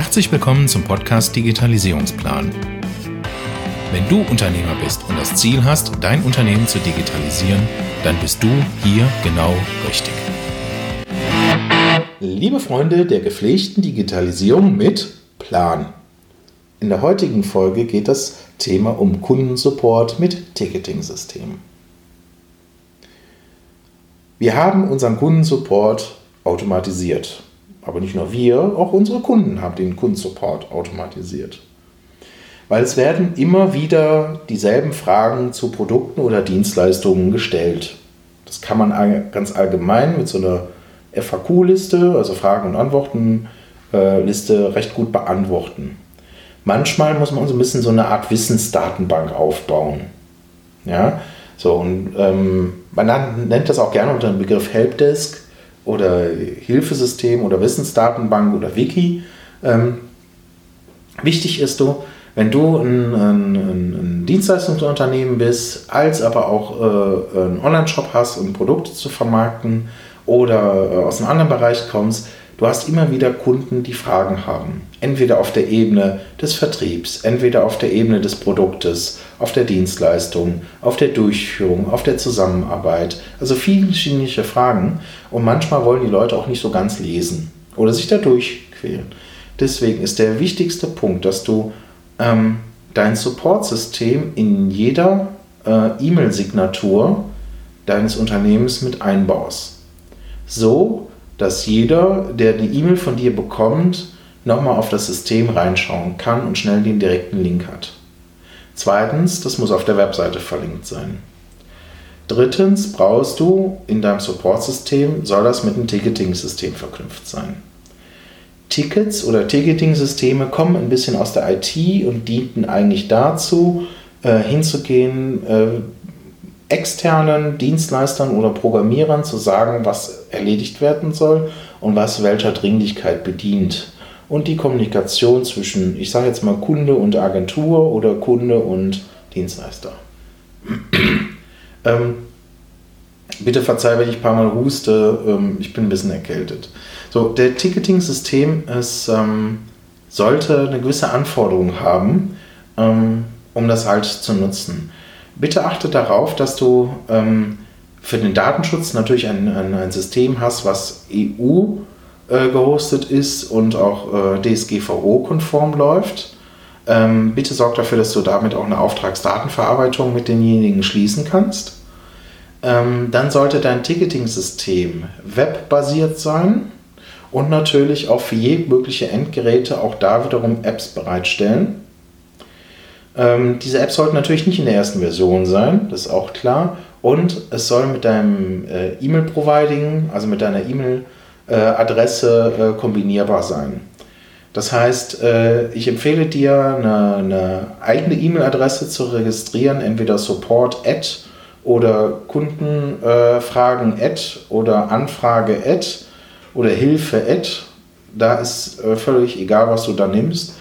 Herzlich willkommen zum Podcast Digitalisierungsplan. Wenn du Unternehmer bist und das Ziel hast, dein Unternehmen zu digitalisieren, dann bist du hier genau richtig. Liebe Freunde der gepflegten Digitalisierung mit Plan. In der heutigen Folge geht das Thema um Kundensupport mit Ticketing-Systemen. Wir haben unseren Kundensupport automatisiert. Aber nicht nur wir, auch unsere Kunden haben den Kundensupport automatisiert. Weil es werden immer wieder dieselben Fragen zu Produkten oder Dienstleistungen gestellt. Das kann man ganz allgemein mit so einer FAQ-Liste, also Fragen- und Antworten-Liste, äh, recht gut beantworten. Manchmal muss man so ein bisschen so eine Art Wissensdatenbank aufbauen. Ja, so und ähm, man nennt das auch gerne unter dem Begriff Helpdesk oder Hilfesystem oder Wissensdatenbank oder Wiki. Ähm, wichtig ist du, wenn du ein, ein, ein, Dienstleistungsunternehmen bist, als aber auch äh, einen Online-Shop hast, um Produkte zu vermarkten oder äh, aus einem anderen Bereich kommst, du hast immer wieder Kunden, die Fragen haben. Entweder auf der Ebene des Vertriebs, entweder auf der Ebene des Produktes, auf der Dienstleistung, auf der Durchführung, auf der Zusammenarbeit. Also viele verschiedene Fragen. Und manchmal wollen die Leute auch nicht so ganz lesen oder sich da durchquälen. Deswegen ist der wichtigste Punkt, dass du ähm, dein Supportsystem in jeder äh, E-Mail-Signatur deines Unternehmens mit einbaust. So, dass jeder, der die E-Mail von dir bekommt, nochmal auf das System reinschauen kann und schnell den direkten Link hat. Zweitens, das muss auf der Webseite verlinkt sein. Drittens brauchst du in deinem Support-System, soll das mit einem Ticketing-System verknüpft sein. Tickets oder Ticketing-Systeme kommen ein bisschen aus der IT und dienten eigentlich dazu, äh, hinzugehen, äh, externen Dienstleistern oder Programmierern zu sagen, was erledigt werden soll und was welcher Dringlichkeit bedient. Und die Kommunikation zwischen, ich sage jetzt mal, Kunde und Agentur oder Kunde und Dienstleister. ähm, bitte verzeih, wenn ich ein paar Mal huste, ähm, ich bin ein bisschen erkältet. So, der Ticketing-System ähm, sollte eine gewisse Anforderung haben, ähm, um das halt zu nutzen. Bitte achte darauf, dass du ähm, für den Datenschutz natürlich ein, ein, ein System hast, was EU äh, gehostet ist und auch äh, DSGVO-konform läuft. Ähm, bitte sorg dafür, dass du damit auch eine Auftragsdatenverarbeitung mit denjenigen schließen kannst. Ähm, dann sollte dein Ticketing-System webbasiert sein und natürlich auch für jegliche Endgeräte auch da wiederum Apps bereitstellen. Ähm, diese Apps sollten natürlich nicht in der ersten Version sein, das ist auch klar. Und es soll mit deinem äh, E-Mail-Providing, also mit deiner E-Mail-Adresse äh, kombinierbar sein. Das heißt, äh, ich empfehle dir, eine, eine eigene E-Mail-Adresse zu registrieren, entweder support oder Kundenfragen at oder Anfrage oder Hilfe. Da ist äh, völlig egal, was du da nimmst.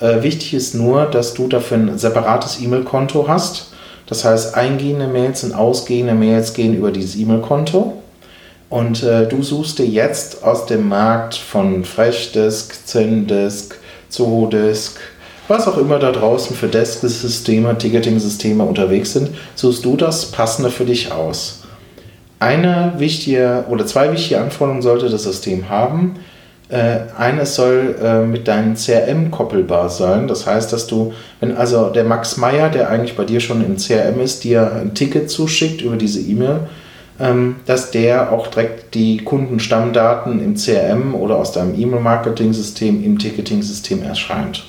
Äh, wichtig ist nur, dass du dafür ein separates E-Mail-Konto hast. Das heißt, eingehende Mails und ausgehende Mails gehen über dieses E-Mail-Konto. Und äh, du suchst dir jetzt aus dem Markt von Freshdesk, Zendesk, Zoodesk, was auch immer da draußen für Desk-Systeme, Ticketing-Systeme unterwegs sind, suchst du das Passende für dich aus. Eine wichtige oder zwei wichtige Anforderungen sollte das System haben. Äh, eines soll äh, mit deinem CRM koppelbar sein. Das heißt, dass du, wenn also der Max Meyer, der eigentlich bei dir schon im CRM ist, dir ein Ticket zuschickt über diese E-Mail, dass der auch direkt die Kundenstammdaten im CRM oder aus deinem E-Mail-Marketing-System im Ticketing-System erscheint.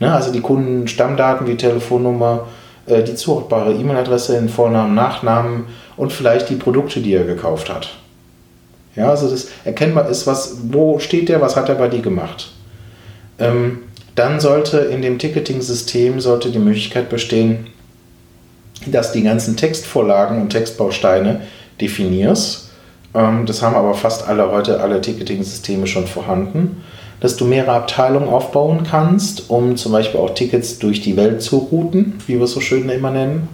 Ne, also die Kundenstammdaten wie Telefonnummer, äh, die zuordbare E-Mail-Adresse, den Vornamen, Nachnamen und vielleicht die Produkte, die er gekauft hat. Ja, also das erkennbar ist, was, wo steht der, was hat er bei dir gemacht. Ähm, dann sollte in dem Ticketing-System sollte die Möglichkeit bestehen, dass die ganzen Textvorlagen und Textbausteine definierst. Ähm, das haben aber fast alle heute alle Ticketing-Systeme schon vorhanden. Dass du mehrere Abteilungen aufbauen kannst, um zum Beispiel auch Tickets durch die Welt zu routen, wie wir es so schön immer nennen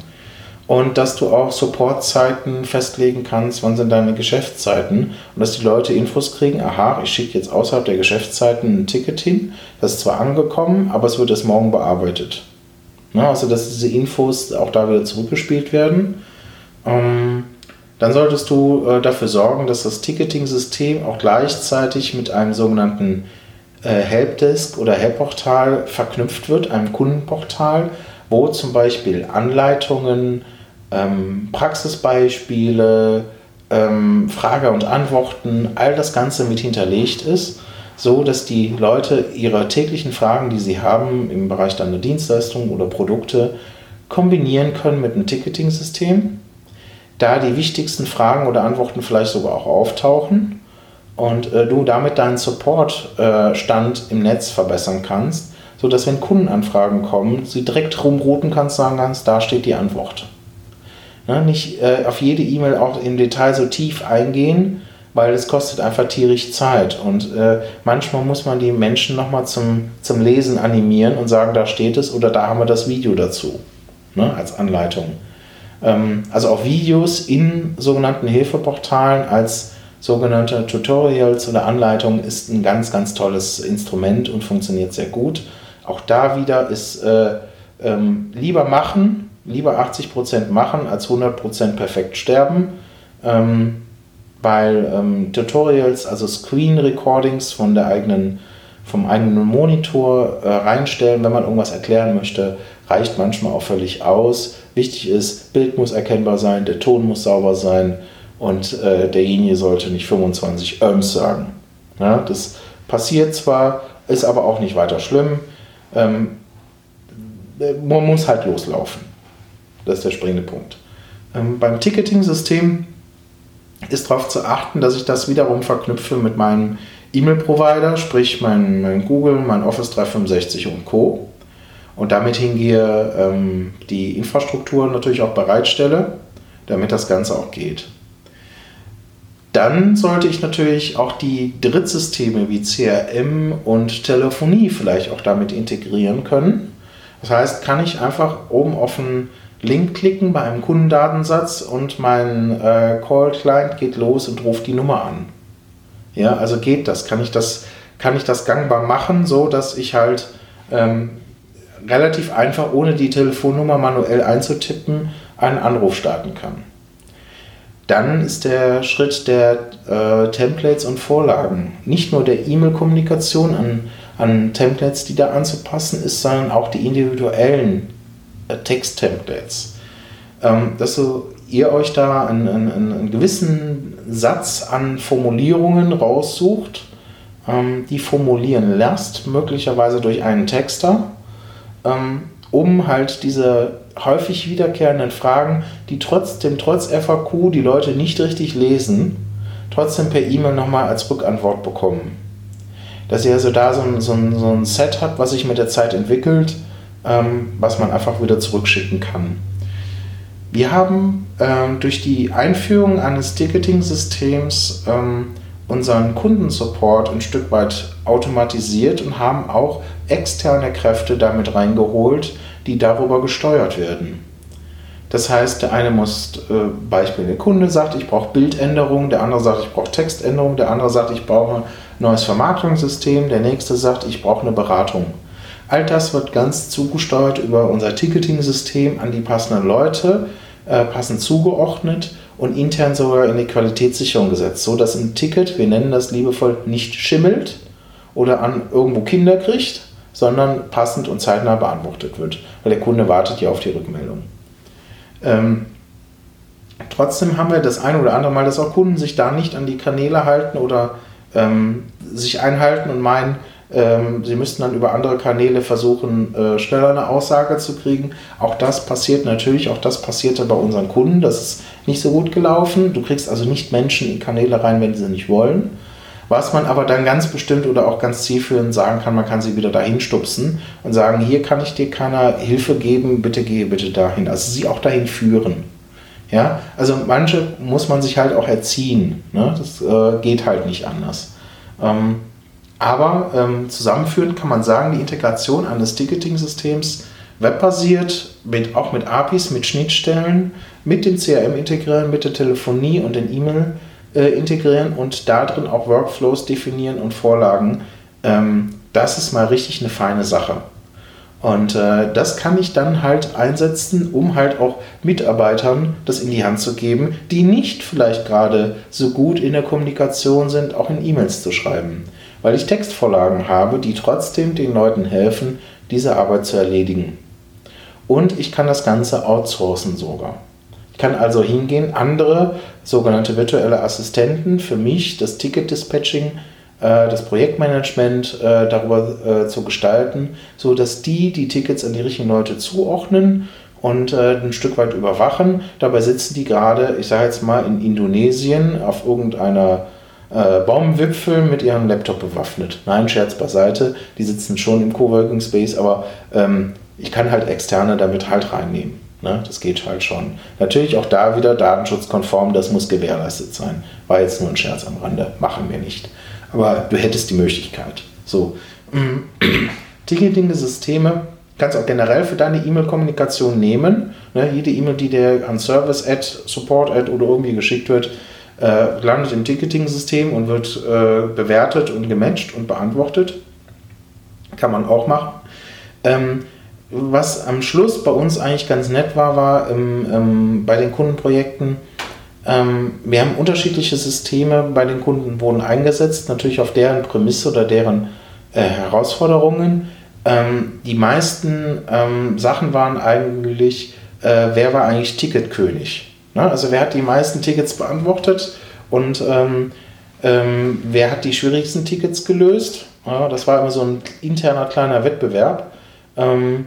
und dass du auch Supportzeiten festlegen kannst, wann sind deine Geschäftszeiten und dass die Leute Infos kriegen, aha, ich schicke jetzt außerhalb der Geschäftszeiten ein Ticket hin, das ist zwar angekommen, aber es wird erst morgen bearbeitet. Ne? Also dass diese Infos auch da wieder zurückgespielt werden. Ähm, dann solltest du äh, dafür sorgen, dass das Ticketing-System auch gleichzeitig mit einem sogenannten äh, Helpdesk oder Helpportal verknüpft wird, einem Kundenportal, wo zum Beispiel Anleitungen, ähm, Praxisbeispiele, ähm, Frage und Antworten, all das Ganze mit hinterlegt ist, so dass die Leute ihre täglichen Fragen, die sie haben im Bereich dann der Dienstleistungen oder Produkte, kombinieren können mit einem Ticketing-System, da die wichtigsten Fragen oder Antworten vielleicht sogar auch auftauchen und äh, du damit deinen Support-Stand äh, im Netz verbessern kannst, sodass wenn Kundenanfragen kommen, sie direkt rumrouten kannst, sagen kannst, da steht die Antwort. Ne, nicht äh, auf jede E-Mail auch im Detail so tief eingehen, weil es kostet einfach tierisch Zeit. Und äh, manchmal muss man die Menschen nochmal zum, zum Lesen animieren und sagen, da steht es oder da haben wir das Video dazu, ne, als Anleitung. Ähm, also auch Videos in sogenannten Hilfeportalen als sogenannte Tutorials oder Anleitungen ist ein ganz, ganz tolles Instrument und funktioniert sehr gut. Auch da wieder ist äh, ähm, lieber machen, lieber 80% machen als 100% perfekt sterben. Ähm, weil ähm, Tutorials, also Screen Recordings von der eigenen, vom eigenen Monitor äh, reinstellen, wenn man irgendwas erklären möchte, reicht manchmal auch völlig aus. Wichtig ist, Bild muss erkennbar sein, der Ton muss sauber sein und äh, derjenige sollte nicht 25 Ohms sagen. Ja, das passiert zwar, ist aber auch nicht weiter schlimm. Ähm, man muss halt loslaufen. Das ist der springende Punkt. Ähm, beim Ticketing-System ist darauf zu achten, dass ich das wiederum verknüpfe mit meinem E-Mail-Provider, sprich mein, mein, Google, mein Office 365 und Co. Und damit hingehe, ähm, die Infrastruktur natürlich auch bereitstelle, damit das Ganze auch geht. Dann sollte ich natürlich auch die Drittsysteme wie CRM und Telefonie vielleicht auch damit integrieren können. Das heißt, kann ich einfach oben auf den Link klicken bei einem Kundendatensatz und mein äh, Call-Client geht los und ruft die Nummer an. Ja, also geht das. Kann ich das, kann ich das gangbar machen, so dass ich halt ähm, relativ einfach, ohne die Telefonnummer manuell einzutippen, einen Anruf starten kann. Dann ist der Schritt der äh, Templates und Vorlagen. Nicht nur der E-Mail-Kommunikation an, an Templates, die da anzupassen ist, sondern auch die individuellen Text-Templates. Ähm, dass so ihr euch da einen, einen, einen, gewissen Satz an Formulierungen raussucht, ähm, die formulieren lasst, möglicherweise durch einen Texter, ähm, um halt diese häufig wiederkehrenden Fragen, die trotzdem trotz FAQ die Leute nicht richtig lesen, trotzdem per E-Mail nochmal als Rückantwort bekommen. Dass ihr also da so ein, so, ein, so ein Set habt, was sich mit der Zeit entwickelt, ähm, was man einfach wieder zurückschicken kann. Wir haben ähm, durch die Einführung eines Ticketing-Systems ähm, unseren Kundensupport ein Stück weit automatisiert und haben auch externe Kräfte damit reingeholt, die darüber gesteuert werden. Das heißt, der eine muss, äh, Beispiel, der Kunde sagt, ich brauche Bildänderungen, der andere sagt, ich brauche Textänderungen, der andere sagt, ich brauche ein neues Vermarktungssystem, der nächste sagt, ich brauche eine Beratung. All das wird ganz zugesteuert über unser Ticketing-System an die passenden Leute, äh, passend zugeordnet und intern sogar in die Qualitätssicherung gesetzt, so dass ein Ticket, wir nennen das liebevoll, nicht schimmelt oder an irgendwo Kinder kriegt, sondern passend und zeitnah beantwortet wird, weil der Kunde wartet ja auf die Rückmeldung. Ähm, trotzdem haben wir das ein oder andere Mal, dass auch Kunden sich da nicht an die Kanäle halten oder ähm, sich einhalten und meinen, ähm, sie müssten dann über andere Kanäle versuchen, äh, schneller eine Aussage zu kriegen. Auch das passiert natürlich, auch das passierte bei unseren Kunden. Das ist nicht so gut gelaufen. Du kriegst also nicht Menschen in Kanäle rein, wenn sie nicht wollen. Was man aber dann ganz bestimmt oder auch ganz zielführend sagen kann, man kann sie wieder dahin stupsen und sagen, hier kann ich dir keiner Hilfe geben, bitte gehe bitte dahin. Also sie auch dahin führen. Ja, also manche muss man sich halt auch erziehen. Ne? Das äh, geht halt nicht anders. Ähm, aber ähm, zusammenführend kann man sagen, die Integration eines Ticketing-Systems webbasiert, mit, auch mit APIs, mit Schnittstellen, mit dem CRM integrieren, mit der Telefonie und den E-Mail äh, integrieren und da drin auch Workflows definieren und Vorlagen. Ähm, das ist mal richtig eine feine Sache. Und äh, das kann ich dann halt einsetzen, um halt auch Mitarbeitern das in die Hand zu geben, die nicht vielleicht gerade so gut in der Kommunikation sind, auch in E-Mails zu schreiben. Weil ich Textvorlagen habe, die trotzdem den Leuten helfen, diese Arbeit zu erledigen. Und ich kann das Ganze outsourcen sogar. Ich kann also hingehen, andere sogenannte virtuelle Assistenten für mich das Ticket-Dispatching äh, das Projektmanagement äh, darüber äh, zu gestalten, so dass die die Tickets an die richtigen Leute zuordnen und ein Stück weit überwachen. Dabei sitzen die gerade, ich sage jetzt mal, in Indonesien auf irgendeiner Baumwipfel mit ihrem Laptop bewaffnet. Nein, Scherz beiseite, die sitzen schon im Coworking Space, aber ähm, ich kann halt externe damit halt reinnehmen. Ne? Das geht halt schon. Natürlich auch da wieder datenschutzkonform, das muss gewährleistet sein. War jetzt nur ein Scherz am Rande, machen wir nicht aber du hättest die Möglichkeit. So. Ticketing-Systeme kannst du auch generell für deine E-Mail-Kommunikation nehmen. Ne, jede E-Mail, die dir an Service Ad, Support Ad oder irgendwie geschickt wird, äh, landet im Ticketing-System und wird äh, bewertet und gematcht und beantwortet. Kann man auch machen. Ähm, was am Schluss bei uns eigentlich ganz nett war, war im, ähm, bei den Kundenprojekten, ähm, wir haben unterschiedliche Systeme bei den Kunden wurden eingesetzt, natürlich auf deren Prämisse oder deren äh, Herausforderungen. Ähm, die meisten ähm, Sachen waren eigentlich, äh, wer war eigentlich Ticketkönig? Ne? Also wer hat die meisten Tickets beantwortet und ähm, ähm, wer hat die schwierigsten Tickets gelöst? Ja, das war immer so ein interner kleiner Wettbewerb. Ähm,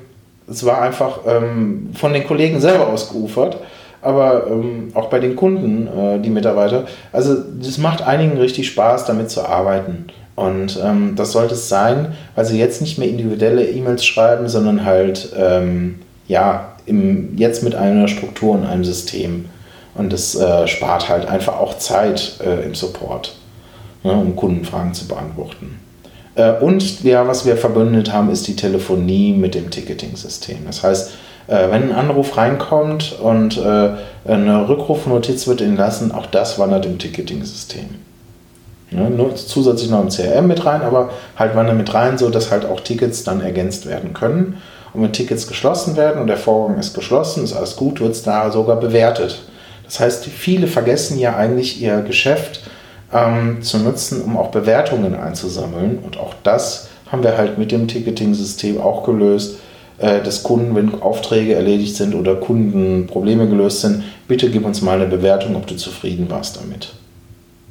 es war einfach von den Kollegen selber ausgeufert aber ähm, auch bei den Kunden, äh, die Mitarbeiter. Also das macht einigen richtig Spaß, damit zu arbeiten. Und ähm, das sollte es sein, weil sie jetzt nicht mehr individuelle E-Mails schreiben, sondern halt ähm, ja, im, jetzt mit einer Struktur und einem System. Und das äh, spart halt einfach auch Zeit äh, im Support, ne, um Kundenfragen zu beantworten. Äh, und ja, was wir verbündet haben, ist die Telefonie mit dem Ticketing-System. Das heißt, äh, wenn ein Anruf reinkommt und äh, eine Rückrufnotiz wird entlassen, auch das wandert im Ticketing-System. Ja, nur zusätzlich noch im CRM mit rein, aber halt wandert mit rein, so dass halt auch Tickets dann ergänzt werden können. Und wenn Tickets geschlossen werden und der Vorgang ist geschlossen, ist alles gut, wird es da sogar bewertet. Das heißt, viele vergessen ja eigentlich ihr Geschäft ähm, zu nutzen, um auch Bewertungen einzusammeln. Und auch das haben wir halt mit dem Ticketing-System auch gelöst, äh, des Kunden, wenn Aufträge erledigt sind oder Kundenprobleme gelöst sind, bitte gib uns mal eine Bewertung, ob du zufrieden warst damit.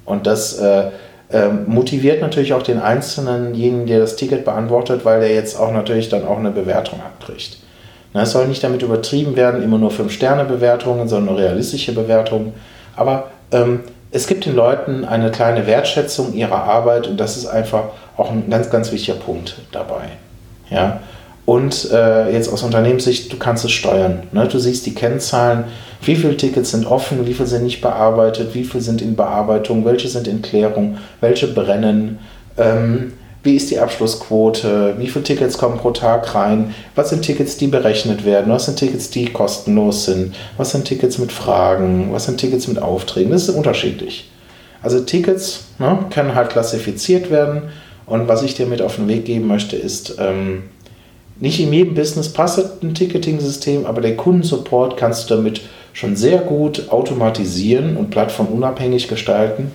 Und das äh, äh, motiviert natürlich auch den Einzelnen, der das Ticket beantwortet, weil er jetzt auch natürlich dann auch eine Bewertung abkriegt. Na, es soll nicht damit übertrieben werden, immer nur 5-Sterne-Bewertungen, sondern realistische Bewertungen. Aber ähm, es gibt den Leuten eine kleine Wertschätzung ihrer Arbeit und das ist einfach auch ein ganz, ganz wichtiger Punkt dabei. Ja? Und äh, jetzt aus Unternehmenssicht, du kannst es steuern. Ne? Du siehst die Kennzahlen, wie viele Tickets sind offen, wie viele sind nicht bearbeitet, wie viele sind in Bearbeitung, welche sind in Klärung, welche brennen, ähm, wie ist die Abschlussquote, wie viele Tickets kommen pro Tag rein, was sind Tickets, die berechnet werden, was sind Tickets, die kostenlos sind, was sind Tickets mit Fragen, was sind Tickets mit Aufträgen. Das ist unterschiedlich. Also Tickets ne, können halt klassifiziert werden und was ich dir mit auf den Weg geben möchte, ist, ähm, nicht in jedem Business passt ein Ticketing-System, aber der Kundensupport kannst du damit schon sehr gut automatisieren und plattformunabhängig gestalten.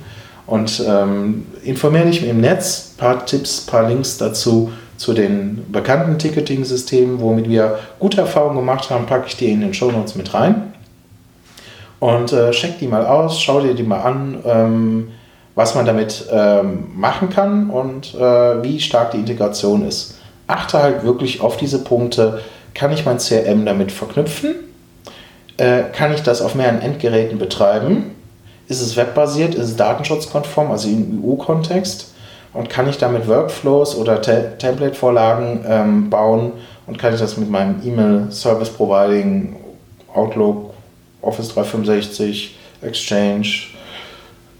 Und ähm, informiere dich im Netz, paar Tipps, paar Links dazu zu den bekannten Ticketing-Systemen, womit wir gute Erfahrungen gemacht haben, packe ich dir in den Show Notes mit rein. Und äh, check die mal aus, schau dir die mal an, ähm, was man damit ähm, machen kann und äh, wie stark die Integration ist achte halt wirklich auf diese Punkte. Kann ich mein CRM damit verknüpfen? Äh, kann ich das auf mehreren Endgeräten betreiben? Ist es webbasiert? Ist es datenschutzkonform, also im EU-Kontext? Und kann ich damit Workflows oder Te Template-Vorlagen ähm, bauen? Und kann ich das mit meinem E-Mail-Service-Providing, Outlook, Office 365, Exchange,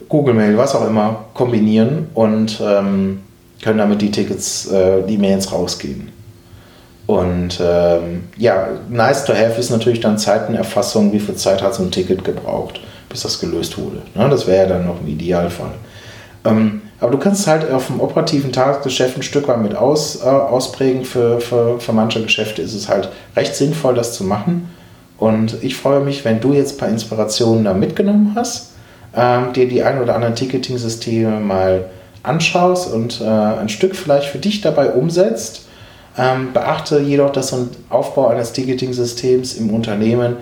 Google Mail, was auch immer, kombinieren und ähm, können damit die Tickets, äh, die Mails rausgehen. Und ähm, ja, nice to have ist natürlich dann Zeitenerfassung, wie viel Zeit hat so ein Ticket gebraucht, bis das gelöst wurde. Ne? Das wäre ja dann noch ein Idealfall. Ähm, aber du kannst halt auf dem operativen Tagesgeschäft ein Stück weit mit aus, äh, ausprägen. Für, für, für manche Geschäfte ist es halt recht sinnvoll, das zu machen. Und ich freue mich, wenn du jetzt ein paar Inspirationen da mitgenommen hast, ähm, dir die ein oder anderen Ticketing-Systeme mal anschaust und äh, ein Stück vielleicht für dich dabei umsetzt. Ähm, beachte jedoch, dass so ein Aufbau eines Ticketing-Systems im Unternehmen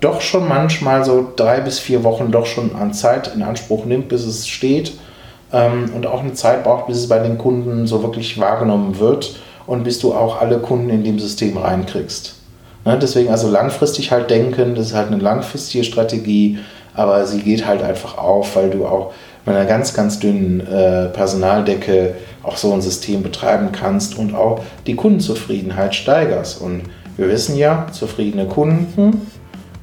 doch schon manchmal so drei bis vier Wochen doch schon an Zeit in Anspruch nimmt, bis es steht ähm, und auch eine Zeit braucht, bis es bei den Kunden so wirklich wahrgenommen wird und bis du auch alle Kunden in dem System reinkriegst. Ne, deswegen also langfristig halt denken, das ist halt eine langfristige Strategie, aber sie geht halt einfach auf, weil du auch mit einer ganz, ganz dünnen äh, Personaldecke auch so ein System betreiben kannst und auch die Kundenzufriedenheit steigerst. Und wir wissen ja, zufriedene Kunden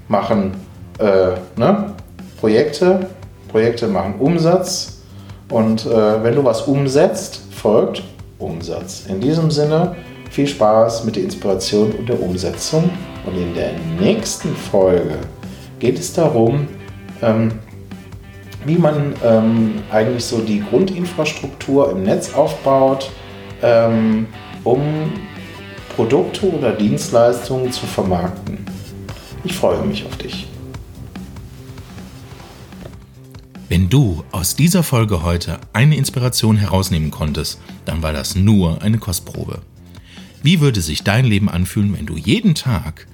machen äh, ne, Projekte, Projekte machen Umsatz und äh, wenn du was umsetzt, folgt Umsatz. In diesem Sinne viel Spaß mit der Inspiration und der Umsetzung und in der nächsten Folge geht es darum, ähm, wie man ähm, eigentlich so die Grundinfrastruktur im Netz aufbaut, ähm, um Produkte oder Dienstleistungen zu vermarkten. Ich freue mich auf dich. Wenn du aus dieser Folge heute eine Inspiration herausnehmen konntest, dann war das nur eine Kostprobe. Wie würde sich dein Leben anfühlen, wenn du jeden Tag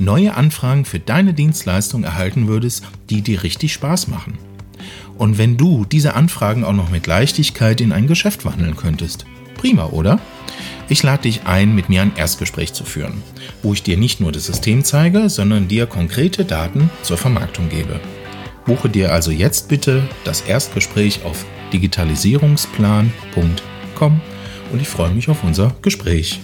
neue Anfragen für deine Dienstleistung erhalten würdest, die dir richtig Spaß machen? Und wenn du diese Anfragen auch noch mit Leichtigkeit in ein Geschäft wandeln könntest? Prima, oder? Ich lade dich ein, mit mir ein Erstgespräch zu führen, wo ich dir nicht nur das System zeige, sondern dir konkrete Daten zur Vermarktung gebe. Buche dir also jetzt bitte das Erstgespräch auf digitalisierungsplan.com und ich freue mich auf unser Gespräch.